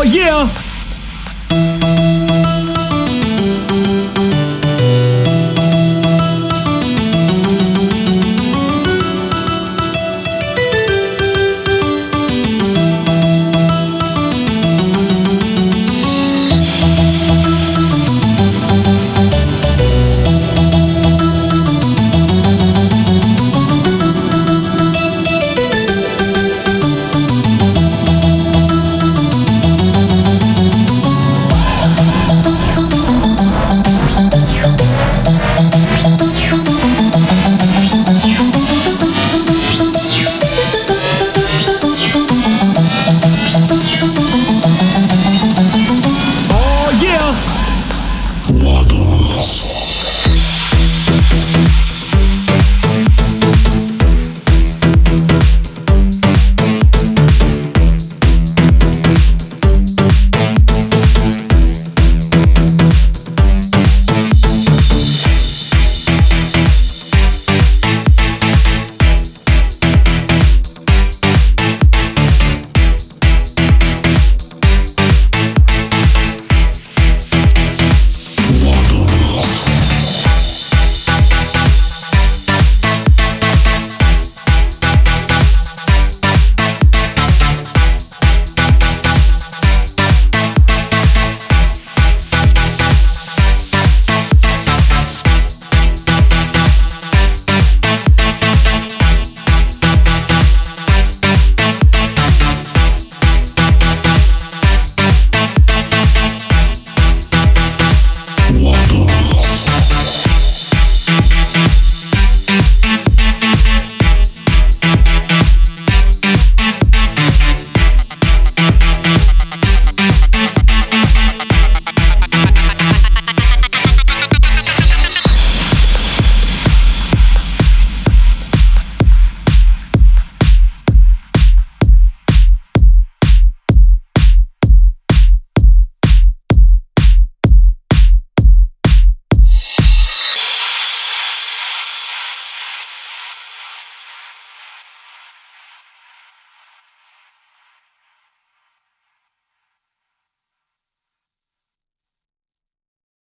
Oh yeah!